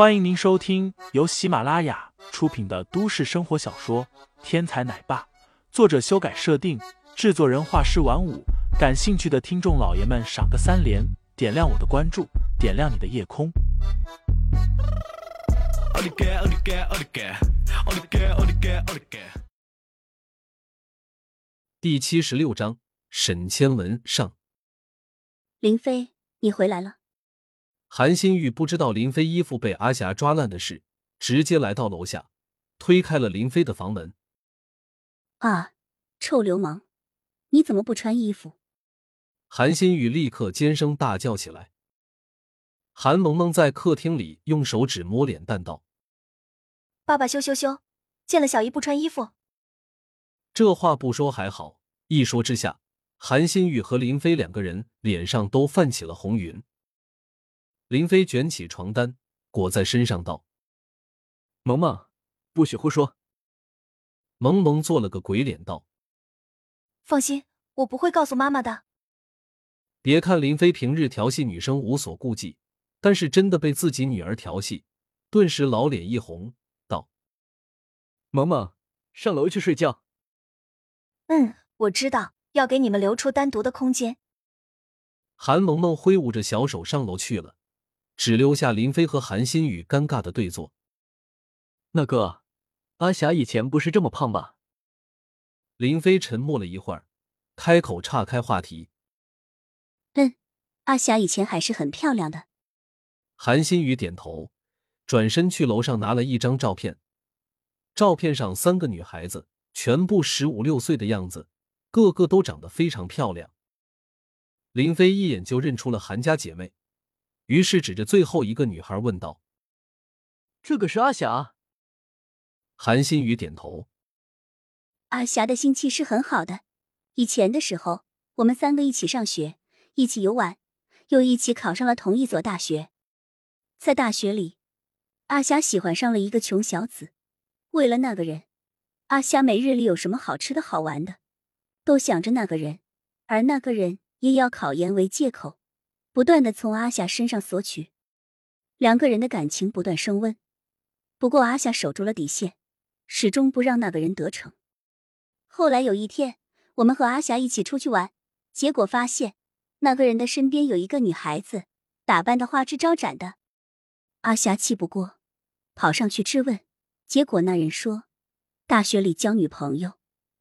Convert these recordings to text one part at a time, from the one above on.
欢迎您收听由喜马拉雅出品的都市生活小说《天才奶爸》，作者修改设定，制作人画师晚舞。感兴趣的听众老爷们，赏个三连，点亮我的关注，点亮你的夜空。第七十六章，沈千文上。林飞，你回来了。韩新玉不知道林飞衣服被阿霞抓烂的事，直接来到楼下，推开了林飞的房门。啊，臭流氓，你怎么不穿衣服？韩新玉立刻尖声大叫起来。韩萌萌在客厅里用手指摸脸蛋道：“爸爸羞羞羞，见了小姨不穿衣服。”这话不说还好，一说之下，韩新玉和林飞两个人脸上都泛起了红云。林飞卷起床单裹在身上，道：“萌萌，不许胡说。”萌萌做了个鬼脸，道：“放心，我不会告诉妈妈的。”别看林飞平日调戏女生无所顾忌，但是真的被自己女儿调戏，顿时老脸一红，道：“萌萌，上楼去睡觉。”“嗯，我知道，要给你们留出单独的空间。”韩萌萌挥舞着小手上楼去了。只留下林飞和韩新宇尴尬的对坐。那个阿霞以前不是这么胖吧？林飞沉默了一会儿，开口岔开话题：“嗯，阿霞以前还是很漂亮的。”韩新宇点头，转身去楼上拿了一张照片。照片上三个女孩子全部十五六岁的样子，个个都长得非常漂亮。林飞一眼就认出了韩家姐妹。于是指着最后一个女孩问道：“这个是阿霞？”韩新宇点头。阿霞的心气是很好的。以前的时候，我们三个一起上学，一起游玩，又一起考上了同一所大学。在大学里，阿霞喜欢上了一个穷小子。为了那个人，阿霞每日里有什么好吃的好玩的，都想着那个人，而那个人也要考研为借口。不断的从阿霞身上索取，两个人的感情不断升温。不过阿霞守住了底线，始终不让那个人得逞。后来有一天，我们和阿霞一起出去玩，结果发现那个人的身边有一个女孩子，打扮的花枝招展的。阿霞气不过，跑上去质问，结果那人说：“大学里交女朋友，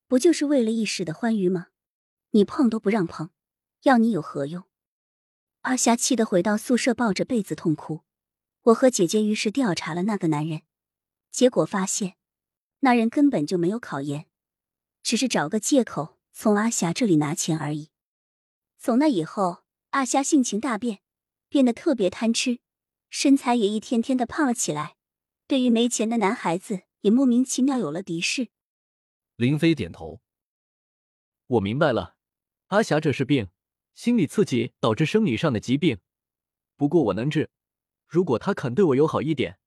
不就是为了一时的欢愉吗？你碰都不让碰，要你有何用？”阿霞气得回到宿舍，抱着被子痛哭。我和姐姐于是调查了那个男人，结果发现，那人根本就没有考研，只是找个借口从阿霞这里拿钱而已。从那以后，阿霞性情大变，变得特别贪吃，身材也一天天的胖了起来。对于没钱的男孩子，也莫名其妙有了敌视。林飞点头，我明白了，阿霞这是病。心理刺激导致生理上的疾病，不过我能治。如果他肯对我友好一点，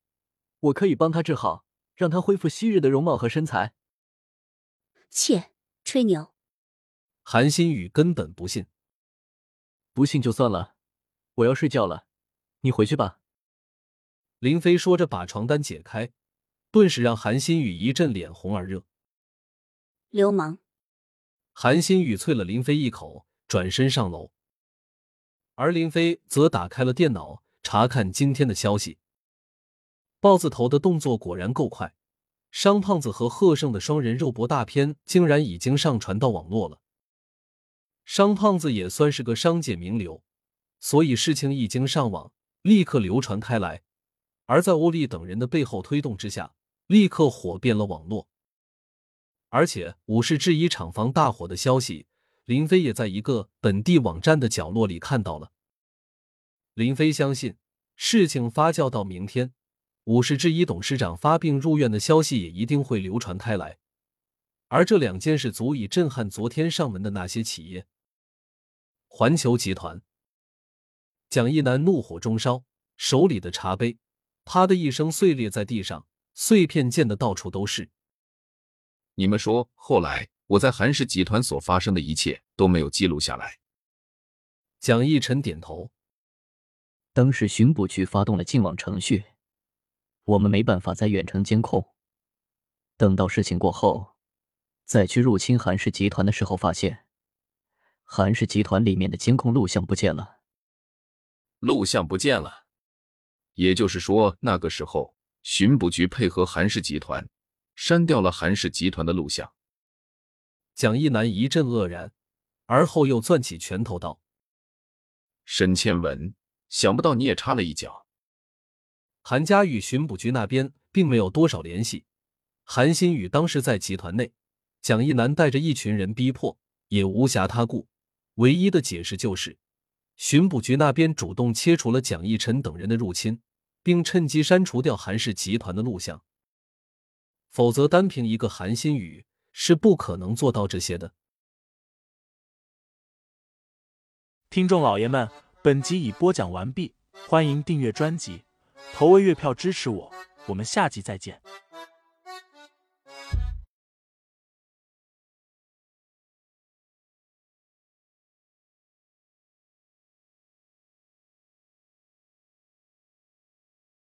我可以帮他治好，让他恢复昔日的容貌和身材。切，吹牛！韩新宇根本不信。不信就算了，我要睡觉了，你回去吧。林飞说着，把床单解开，顿时让韩新宇一阵脸红耳热。流氓！韩新宇啐了林飞一口。转身上楼，而林飞则打开了电脑，查看今天的消息。豹子头的动作果然够快，商胖子和贺胜的双人肉搏大片竟然已经上传到网络了。商胖子也算是个商界名流，所以事情一经上网，立刻流传开来。而在欧丽等人的背后推动之下，立刻火遍了网络。而且武士制衣厂房大火的消息。林飞也在一个本地网站的角落里看到了。林飞相信，事情发酵到明天，五十之一董事长发病入院的消息也一定会流传开来。而这两件事足以震撼昨天上门的那些企业。环球集团，蒋一南怒火中烧，手里的茶杯啪的一声碎裂在地上，碎片溅得到处都是。你们说，后来？我在韩氏集团所发生的一切都没有记录下来。蒋逸晨点头。当时巡捕局发动了净网程序，我们没办法在远程监控。等到事情过后，再去入侵韩氏集团的时候，发现韩氏集团里面的监控录像不见了。录像不见了，也就是说，那个时候巡捕局配合韩氏集团删掉了韩氏集团的录像。蒋一南一阵愕然，而后又攥起拳头道：“沈倩文，想不到你也插了一脚。”韩家与巡捕局那边并没有多少联系。韩新宇当时在集团内，蒋一南带着一群人逼迫，也无暇他顾。唯一的解释就是，巡捕局那边主动切除了蒋一晨等人的入侵，并趁机删除掉韩氏集团的录像。否则，单凭一个韩新宇是不可能做到这些的。听众老爷们，本集已播讲完毕，欢迎订阅专辑，投喂月票支持我，我们下集再见。